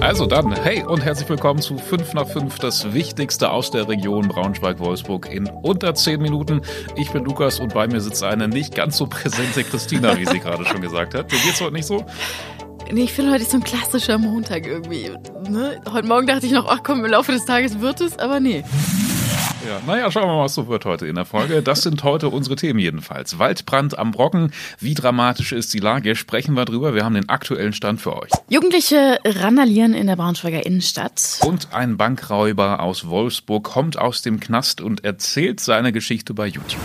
Also dann, hey und herzlich willkommen zu 5 nach 5, das Wichtigste aus der Region Braunschweig-Wolfsburg in unter 10 Minuten. Ich bin Lukas und bei mir sitzt eine nicht ganz so präsente Christina, wie sie gerade schon gesagt hat. Dir geht's heute nicht so? Nee, ich finde heute ist so ein klassischer Montag irgendwie. Ne? Heute Morgen dachte ich noch, ach komm, im Laufe des Tages wird es, aber nee. Ja, naja, schauen wir mal, was so wird heute in der Folge. Das sind heute unsere Themen jedenfalls. Waldbrand am Brocken. Wie dramatisch ist die Lage? Sprechen wir drüber. Wir haben den aktuellen Stand für euch. Jugendliche randalieren in der Braunschweiger Innenstadt. Und ein Bankräuber aus Wolfsburg kommt aus dem Knast und erzählt seine Geschichte bei YouTube.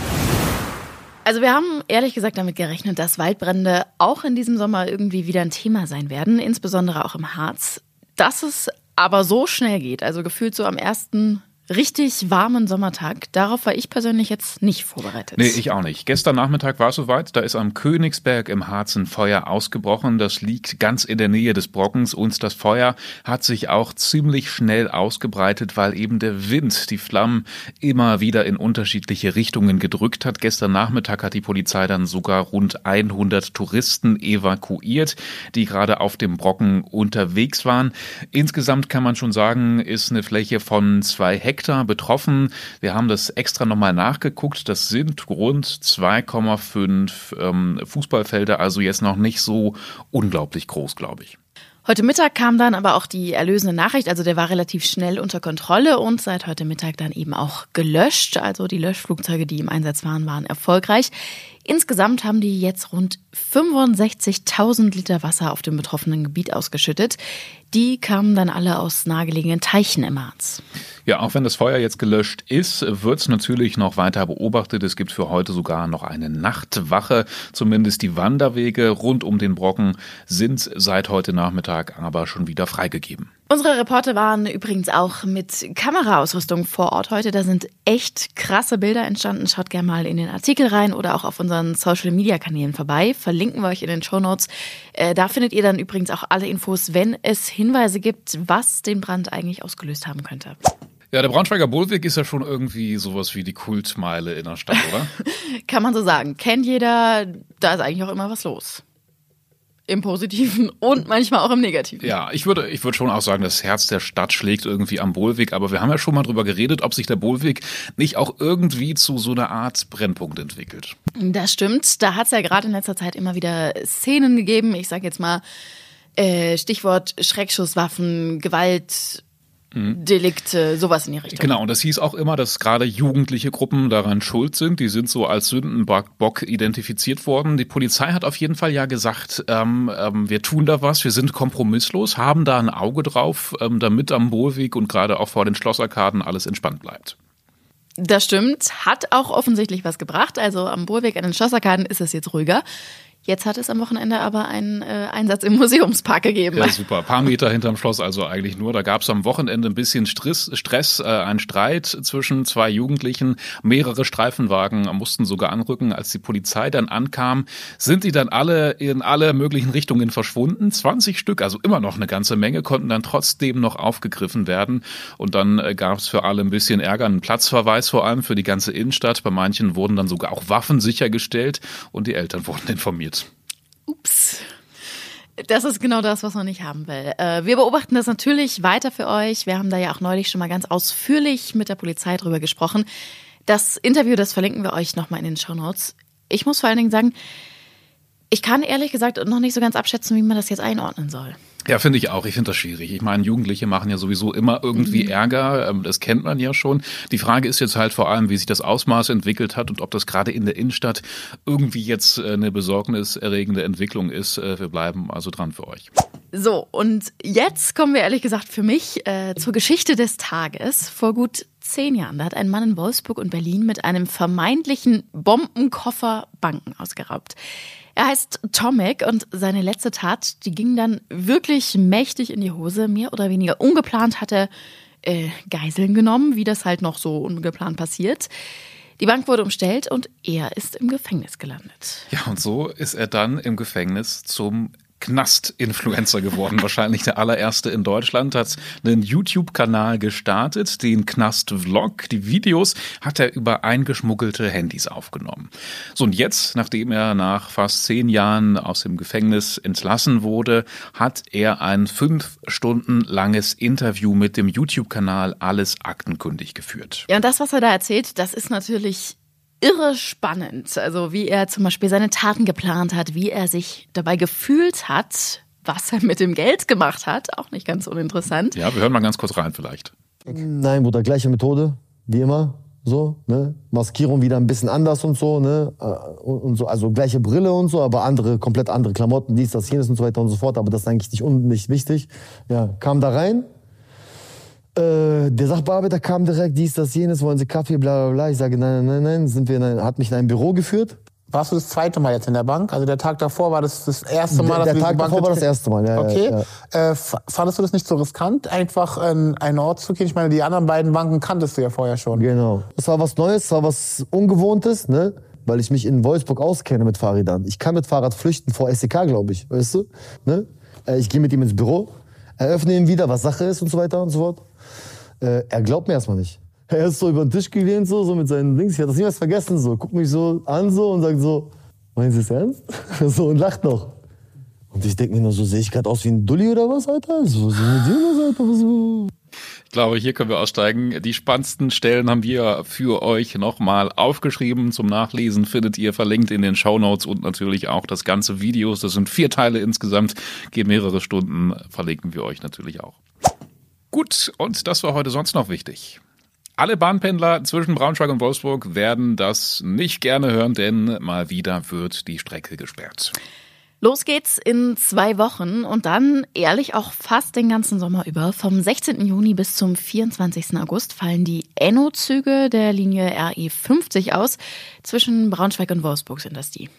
Also wir haben ehrlich gesagt damit gerechnet, dass Waldbrände auch in diesem Sommer irgendwie wieder ein Thema sein werden, insbesondere auch im Harz. Dass es aber so schnell geht, also gefühlt so am ersten richtig warmen Sommertag. Darauf war ich persönlich jetzt nicht vorbereitet. Nee, ich auch nicht. Gestern Nachmittag war es soweit. Da ist am Königsberg im Harz ein Feuer ausgebrochen. Das liegt ganz in der Nähe des Brockens und das Feuer hat sich auch ziemlich schnell ausgebreitet, weil eben der Wind die Flammen immer wieder in unterschiedliche Richtungen gedrückt hat. Gestern Nachmittag hat die Polizei dann sogar rund 100 Touristen evakuiert, die gerade auf dem Brocken unterwegs waren. Insgesamt kann man schon sagen, ist eine Fläche von zwei Hektar Hektar betroffen. Wir haben das extra nochmal nachgeguckt. Das sind rund 2,5 ähm, Fußballfelder, also jetzt noch nicht so unglaublich groß, glaube ich. Heute Mittag kam dann aber auch die erlösende Nachricht, also der war relativ schnell unter Kontrolle und seit heute Mittag dann eben auch gelöscht. Also die Löschflugzeuge, die im Einsatz waren, waren erfolgreich. Insgesamt haben die jetzt rund 65.000 Liter Wasser auf dem betroffenen Gebiet ausgeschüttet. Die kamen dann alle aus nahegelegenen Teichen im Harz. Ja, auch wenn das Feuer jetzt gelöscht ist, wird es natürlich noch weiter beobachtet. Es gibt für heute sogar noch eine Nachtwache. Zumindest die Wanderwege rund um den Brocken sind seit heute Nachmittag aber schon wieder freigegeben. Unsere Reporter waren übrigens auch mit Kameraausrüstung vor Ort heute. Da sind echt krasse Bilder entstanden. Schaut gerne mal in den Artikel rein oder auch auf unseren Social Media Kanälen vorbei. Verlinken wir euch in den Show Notes. Äh, da findet ihr dann übrigens auch alle Infos, wenn es Hinweise gibt, was den Brand eigentlich ausgelöst haben könnte. Ja, der Braunschweiger Bullweg ist ja schon irgendwie sowas wie die Kultmeile in der Stadt, oder? Kann man so sagen. Kennt jeder, da ist eigentlich auch immer was los. Im Positiven und manchmal auch im Negativen. Ja, ich würde, ich würde schon auch sagen, das Herz der Stadt schlägt irgendwie am Bohlweg. Aber wir haben ja schon mal drüber geredet, ob sich der Bohlweg nicht auch irgendwie zu so einer Art Brennpunkt entwickelt. Das stimmt. Da hat es ja gerade in letzter Zeit immer wieder Szenen gegeben. Ich sage jetzt mal äh, Stichwort Schreckschusswaffen, Gewalt, Delikte, sowas in die Richtung. Genau, und das hieß auch immer, dass gerade jugendliche Gruppen daran schuld sind. Die sind so als Sündenbock identifiziert worden. Die Polizei hat auf jeden Fall ja gesagt, ähm, ähm, wir tun da was, wir sind kompromisslos, haben da ein Auge drauf, ähm, damit am Bohlweg und gerade auch vor den Schlosserkarten alles entspannt bleibt. Das stimmt, hat auch offensichtlich was gebracht. Also am Bohlweg an den Schlosserkarten ist es jetzt ruhiger. Jetzt hat es am Wochenende aber einen äh, Einsatz im Museumspark gegeben. Ja, super. Ein paar Meter hinterm Schloss also eigentlich nur. Da gab es am Wochenende ein bisschen Stress, Stress äh, ein Streit zwischen zwei Jugendlichen. Mehrere Streifenwagen mussten sogar anrücken. Als die Polizei dann ankam, sind die dann alle in alle möglichen Richtungen verschwunden. 20 Stück, also immer noch eine ganze Menge, konnten dann trotzdem noch aufgegriffen werden. Und dann äh, gab es für alle ein bisschen Ärger, einen Platzverweis vor allem für die ganze Innenstadt. Bei manchen wurden dann sogar auch Waffen sichergestellt und die Eltern wurden informiert. Ups. Das ist genau das, was man nicht haben will. Äh, wir beobachten das natürlich weiter für euch. Wir haben da ja auch neulich schon mal ganz ausführlich mit der Polizei drüber gesprochen. Das Interview, das verlinken wir euch nochmal in den Show Notes. Ich muss vor allen Dingen sagen, ich kann ehrlich gesagt noch nicht so ganz abschätzen, wie man das jetzt einordnen soll. Ja, finde ich auch. Ich finde das schwierig. Ich meine, Jugendliche machen ja sowieso immer irgendwie mhm. Ärger. Ähm, das kennt man ja schon. Die Frage ist jetzt halt vor allem, wie sich das Ausmaß entwickelt hat und ob das gerade in der Innenstadt irgendwie jetzt äh, eine besorgniserregende Entwicklung ist. Äh, wir bleiben also dran für euch. So, und jetzt kommen wir ehrlich gesagt für mich äh, zur Geschichte des Tages. Vor gut zehn Jahren, da hat ein Mann in Wolfsburg und Berlin mit einem vermeintlichen Bombenkoffer Banken ausgeraubt. Er heißt Tomek und seine letzte Tat, die ging dann wirklich mächtig in die Hose. Mehr oder weniger ungeplant hat er äh, Geiseln genommen, wie das halt noch so ungeplant passiert. Die Bank wurde umstellt und er ist im Gefängnis gelandet. Ja, und so ist er dann im Gefängnis zum Knast-Influencer geworden, wahrscheinlich der allererste in Deutschland, hat einen YouTube-Kanal gestartet, den Knast-Vlog. Die Videos hat er über eingeschmuggelte Handys aufgenommen. So und jetzt, nachdem er nach fast zehn Jahren aus dem Gefängnis entlassen wurde, hat er ein fünf Stunden langes Interview mit dem YouTube-Kanal Alles aktenkundig geführt. Ja, und das, was er da erzählt, das ist natürlich irre spannend. Also wie er zum Beispiel seine Taten geplant hat, wie er sich dabei gefühlt hat, was er mit dem Geld gemacht hat. Auch nicht ganz uninteressant. Ja, wir hören mal ganz kurz rein vielleicht. Nein, Bruder, gleiche Methode, wie immer. So, ne? Maskierung wieder ein bisschen anders und so, ne? Äh, und so, also gleiche Brille und so, aber andere, komplett andere Klamotten, dies, das, jenes und so weiter und so fort. Aber das ist eigentlich nicht, nicht wichtig. Ja, kam da rein, äh, der Sachbearbeiter kam direkt, dies, das, jenes, wollen Sie Kaffee, bla bla bla. Ich sage, nein, nein, nein, sind wir ein, hat mich in ein Büro geführt. Warst du das zweite Mal jetzt in der Bank? Also der Tag davor war das das erste Mal, der, dass der Tag davor war das erste Mal. Ja, okay. Ja. Äh, fandest du das nicht so riskant, einfach in einen Ort zu gehen? Ich meine, die anderen beiden Banken kanntest du ja vorher schon. Genau. Das war was Neues, das war was Ungewohntes, ne? Weil ich mich in Wolfsburg auskenne mit Fahrrädern. Ich kann mit Fahrrad flüchten vor SEK, glaube ich, weißt du? Ne? Äh, ich gehe mit ihm ins Büro, eröffne ihn wieder, was Sache ist und so weiter und so fort. Äh, er glaubt mir erstmal nicht. Er ist so über den Tisch gelehnt, so, so mit seinen Links. Ich hatte das niemals vergessen, so. Guckt mich so an, so, und sagt so, meinen Sie es ernst? so, und lacht noch. Und ich denke mir nur so, sehe ich gerade aus wie ein Dulli oder was, Alter? So, so mit dir Alter? Was, glaube, hier können wir aussteigen. Die spannendsten Stellen haben wir für euch nochmal aufgeschrieben. Zum Nachlesen findet ihr verlinkt in den Show Notes und natürlich auch das ganze Video. Das sind vier Teile insgesamt, geht mehrere Stunden, verlinken wir euch natürlich auch. Gut, und das war heute sonst noch wichtig. Alle Bahnpendler zwischen Braunschweig und Wolfsburg werden das nicht gerne hören, denn mal wieder wird die Strecke gesperrt. Los geht's in zwei Wochen und dann ehrlich auch fast den ganzen Sommer über. Vom 16. Juni bis zum 24. August fallen die Enno-Züge der Linie RE50 aus. Zwischen Braunschweig und Wolfsburg sind das die.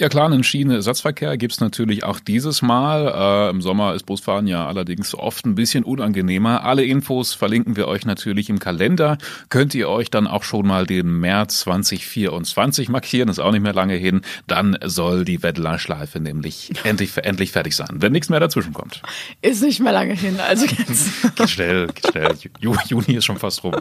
Ja klar, einen Schienenersatzverkehr gibt's natürlich auch dieses Mal. Äh, Im Sommer ist Busfahren ja allerdings oft ein bisschen unangenehmer. Alle Infos verlinken wir euch natürlich im Kalender. Könnt ihr euch dann auch schon mal den März 2024 markieren, ist auch nicht mehr lange hin. Dann soll die Wettlerschleife nämlich endlich, endlich, endlich fertig sein, wenn nichts mehr dazwischen kommt. Ist nicht mehr lange hin, also jetzt. geht schnell, geht schnell. Juni ist schon fast rum.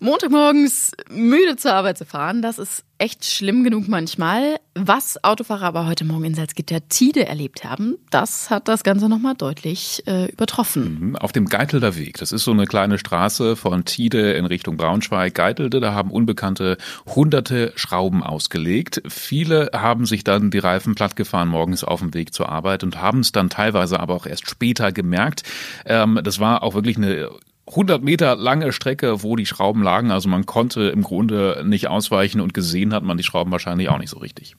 Montagmorgens müde zur Arbeit zu fahren, das ist echt schlimm genug manchmal. Was Autofahrer aber heute Morgen in Salzgitter Tide erlebt haben, das hat das Ganze nochmal deutlich äh, übertroffen. Mhm, auf dem Geitelder Weg, das ist so eine kleine Straße von Tide in Richtung Braunschweig, Geitelde, da haben Unbekannte hunderte Schrauben ausgelegt. Viele haben sich dann die Reifen plattgefahren morgens auf dem Weg zur Arbeit und haben es dann teilweise aber auch erst später gemerkt. Ähm, das war auch wirklich eine 100 Meter lange Strecke, wo die Schrauben lagen. Also man konnte im Grunde nicht ausweichen und gesehen hat man die Schrauben wahrscheinlich auch nicht so richtig.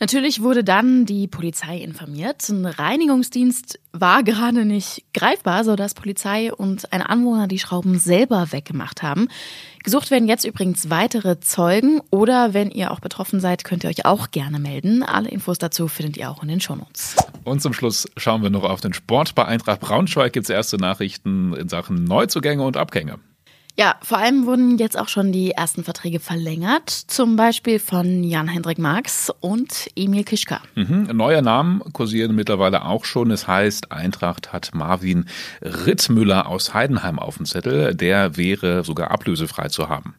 Natürlich wurde dann die Polizei informiert. Ein Reinigungsdienst war gerade nicht greifbar, sodass Polizei und ein Anwohner die Schrauben selber weggemacht haben. Gesucht werden jetzt übrigens weitere Zeugen oder wenn ihr auch betroffen seid, könnt ihr euch auch gerne melden. Alle Infos dazu findet ihr auch in den Shownotes. Und zum Schluss schauen wir noch auf den Sport. Bei Eintracht Braunschweig gibt es erste Nachrichten in Sachen Neuzugänge und Abgänge. Ja, vor allem wurden jetzt auch schon die ersten Verträge verlängert, zum Beispiel von Jan-Hendrik Marx und Emil Kischka. Mhm. Neue Namen kursieren mittlerweile auch schon. Es heißt, Eintracht hat Marvin Ritzmüller aus Heidenheim auf dem Zettel. Der wäre sogar ablösefrei zu haben.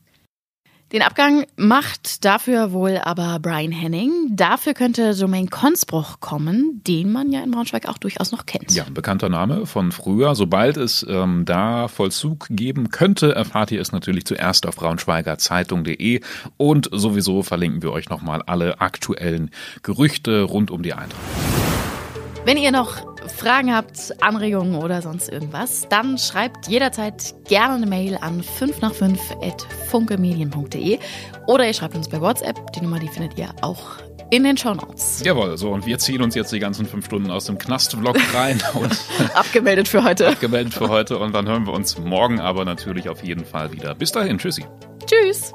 Den Abgang macht dafür wohl aber Brian Henning. Dafür könnte Domain Konsbruch kommen, den man ja in Braunschweig auch durchaus noch kennt. Ja, ein bekannter Name von früher. Sobald es ähm, da Vollzug geben könnte, erfahrt ihr es natürlich zuerst auf braunschweigerzeitung.de und sowieso verlinken wir euch nochmal alle aktuellen Gerüchte rund um die Eintracht. Wenn ihr noch Fragen habt, Anregungen oder sonst irgendwas, dann schreibt jederzeit gerne eine Mail an 5 nach 5 at funkemedien.de oder ihr schreibt uns bei WhatsApp. Die Nummer, die findet ihr auch in den Show Notes. Jawohl, so und wir ziehen uns jetzt die ganzen fünf Stunden aus dem Knast-Vlog rein und abgemeldet für heute. Abgemeldet für heute und dann hören wir uns morgen aber natürlich auf jeden Fall wieder. Bis dahin, tschüssi. Tschüss.